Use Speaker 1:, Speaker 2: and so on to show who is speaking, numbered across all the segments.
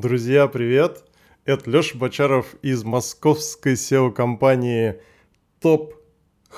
Speaker 1: Друзья, привет! Это Леша Бочаров из московской SEO-компании Top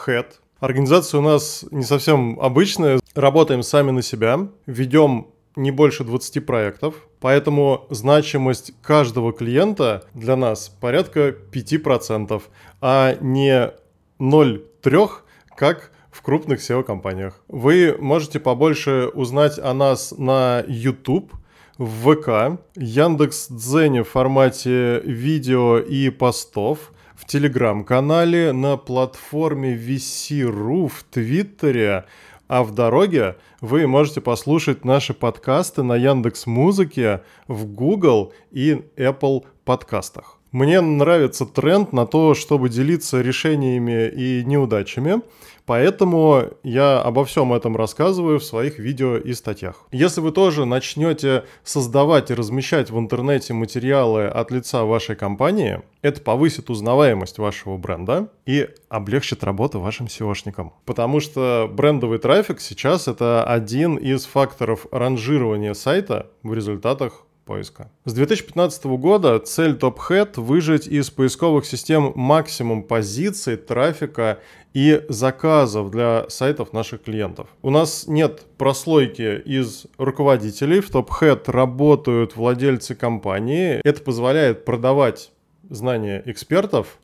Speaker 1: Head. Организация у нас не совсем обычная. Работаем сами на себя, ведем не больше 20 проектов, поэтому значимость каждого клиента для нас порядка 5%, а не 0,3, как в крупных SEO-компаниях. Вы можете побольше узнать о нас на YouTube, в ВК, Яндекс Дзене в формате видео и постов, в Телеграм-канале, на платформе VC.ru, в Твиттере, а в дороге вы можете послушать наши подкасты на Яндекс Музыке, в Google и Apple подкастах. Мне нравится тренд на то, чтобы делиться решениями и неудачами, поэтому я обо всем этом рассказываю в своих видео и статьях. Если вы тоже начнете создавать и размещать в интернете материалы от лица вашей компании, это повысит узнаваемость вашего бренда и облегчит работу вашим SEOшникам. Потому что брендовый трафик сейчас это один из факторов ранжирования сайта в результатах поиска. С 2015 года цель Top Hat выжать из поисковых систем максимум позиций, трафика и заказов для сайтов наших клиентов. У нас нет прослойки из руководителей, в Top Hat работают владельцы компании. Это позволяет продавать знания экспертов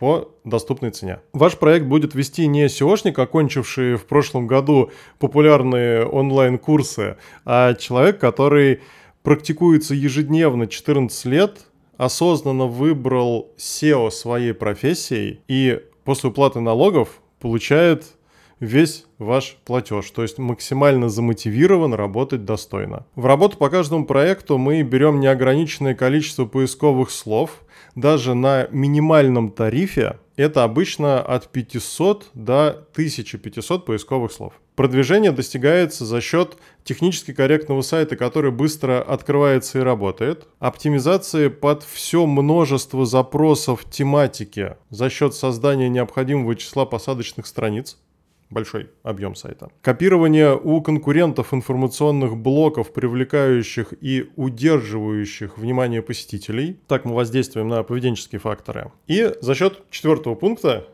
Speaker 1: по доступной цене. Ваш проект будет вести не SEOшник, окончивший в прошлом году популярные онлайн-курсы, а человек, который практикуется ежедневно 14 лет, осознанно выбрал SEO своей профессией и после уплаты налогов получает весь ваш платеж, то есть максимально замотивирован работать достойно. В работу по каждому проекту мы берем неограниченное количество поисковых слов, даже на минимальном тарифе это обычно от 500 до 1500 поисковых слов. Продвижение достигается за счет технически корректного сайта, который быстро открывается и работает, оптимизации под все множество запросов тематики за счет создания необходимого числа посадочных страниц, большой объем сайта. Копирование у конкурентов информационных блоков, привлекающих и удерживающих внимание посетителей. Так мы воздействуем на поведенческие факторы. И за счет четвертого пункта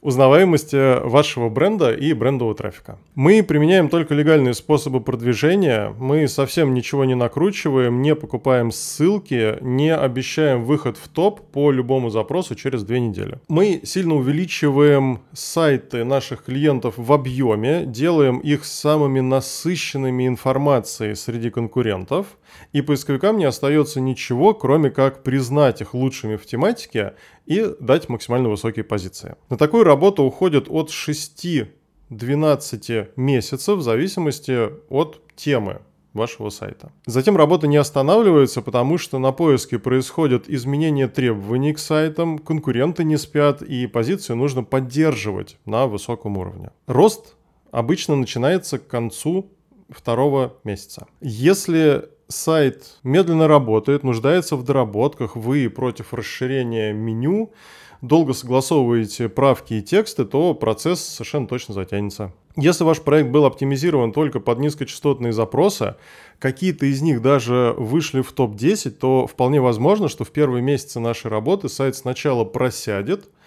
Speaker 1: узнаваемости вашего бренда и брендового трафика. Мы применяем только легальные способы продвижения, мы совсем ничего не накручиваем, не покупаем ссылки, не обещаем выход в топ по любому запросу через две недели. Мы сильно увеличиваем сайты наших клиентов в объеме, делаем их самыми насыщенными информацией среди конкурентов, и поисковикам не остается ничего, кроме как признать их лучшими в тематике и дать максимально высокие позиции. На такую работу уходит от 6-12 месяцев в зависимости от темы вашего сайта. Затем работа не останавливается, потому что на поиске происходят изменения требований к сайтам, конкуренты не спят и позицию нужно поддерживать на высоком уровне. Рост обычно начинается к концу второго месяца. Если сайт медленно работает, нуждается в доработках, вы против расширения меню, долго согласовываете правки и тексты, то процесс совершенно точно затянется. Если ваш проект был оптимизирован только под низкочастотные запросы, какие-то из них даже вышли в топ-10, то вполне возможно, что в первые месяцы нашей работы сайт сначала просядет –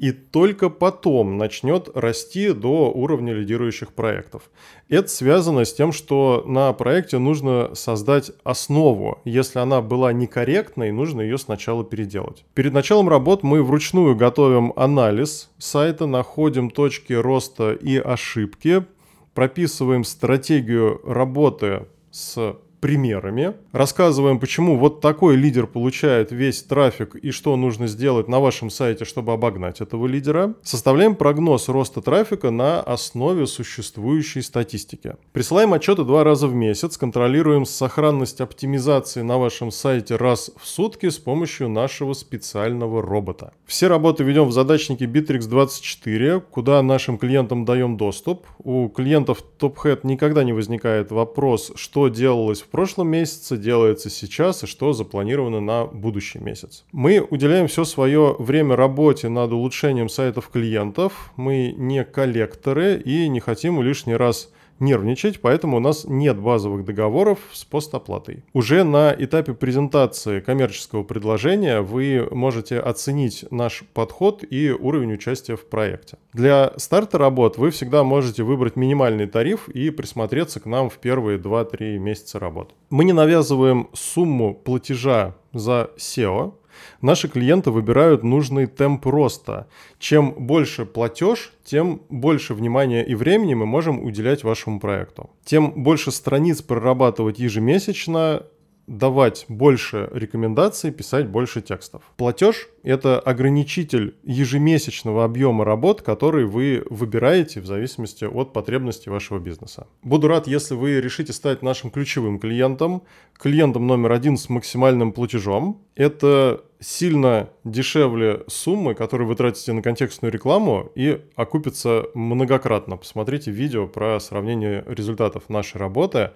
Speaker 1: и только потом начнет расти до уровня лидирующих проектов. Это связано с тем, что на проекте нужно создать основу. Если она была некорректной, нужно ее сначала переделать. Перед началом работ мы вручную готовим анализ сайта, находим точки роста и ошибки, прописываем стратегию работы с примерами, рассказываем, почему вот такой лидер получает весь трафик и что нужно сделать на вашем сайте, чтобы обогнать этого лидера. Составляем прогноз роста трафика на основе существующей статистики. Присылаем отчеты два раза в месяц, контролируем сохранность оптимизации на вашем сайте раз в сутки с помощью нашего специального робота. Все работы ведем в задачнике Bittrex24, куда нашим клиентам даем доступ. У клиентов TopHead никогда не возникает вопрос, что делалось в прошлом месяце, делается сейчас и что запланировано на будущий месяц. Мы уделяем все свое время работе над улучшением сайтов клиентов. Мы не коллекторы и не хотим лишний раз нервничать, поэтому у нас нет базовых договоров с постоплатой. Уже на этапе презентации коммерческого предложения вы можете оценить наш подход и уровень участия в проекте. Для старта работ вы всегда можете выбрать минимальный тариф и присмотреться к нам в первые 2-3 месяца работы. Мы не навязываем сумму платежа за SEO, Наши клиенты выбирают нужный темп роста. Чем больше платеж, тем больше внимания и времени мы можем уделять вашему проекту. Тем больше страниц прорабатывать ежемесячно, давать больше рекомендаций, писать больше текстов. Платеж – это ограничитель ежемесячного объема работ, который вы выбираете в зависимости от потребностей вашего бизнеса. Буду рад, если вы решите стать нашим ключевым клиентом, клиентом номер один с максимальным платежом. Это сильно дешевле суммы, которые вы тратите на контекстную рекламу и окупится многократно. Посмотрите видео про сравнение результатов нашей работы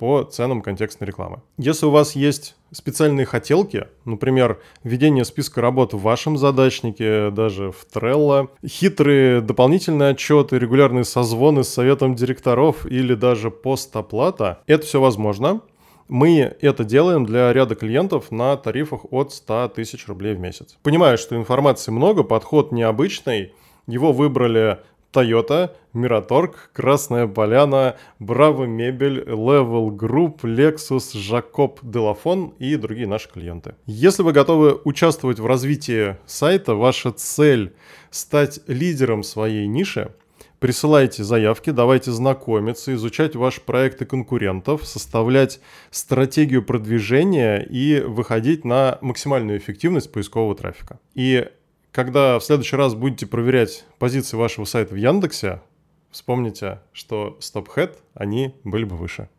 Speaker 1: по ценам контекстной рекламы. Если у вас есть специальные хотелки, например, введение списка работ в вашем задачнике, даже в Trello, хитрые дополнительные отчеты, регулярные созвоны с советом директоров или даже постоплата, это все возможно. Мы это делаем для ряда клиентов на тарифах от 100 тысяч рублей в месяц. Понимаю, что информации много, подход необычный. Его выбрали Toyota, Мираторг, Красная Поляна, Браво Мебель, Level Group, Lexus, Jacob Делафон и другие наши клиенты. Если вы готовы участвовать в развитии сайта, ваша цель стать лидером своей ниши, Присылайте заявки, давайте знакомиться, изучать ваши проекты конкурентов, составлять стратегию продвижения и выходить на максимальную эффективность поискового трафика. И когда в следующий раз будете проверять позиции вашего сайта в Яндексе, вспомните, что StopHead, они были бы выше.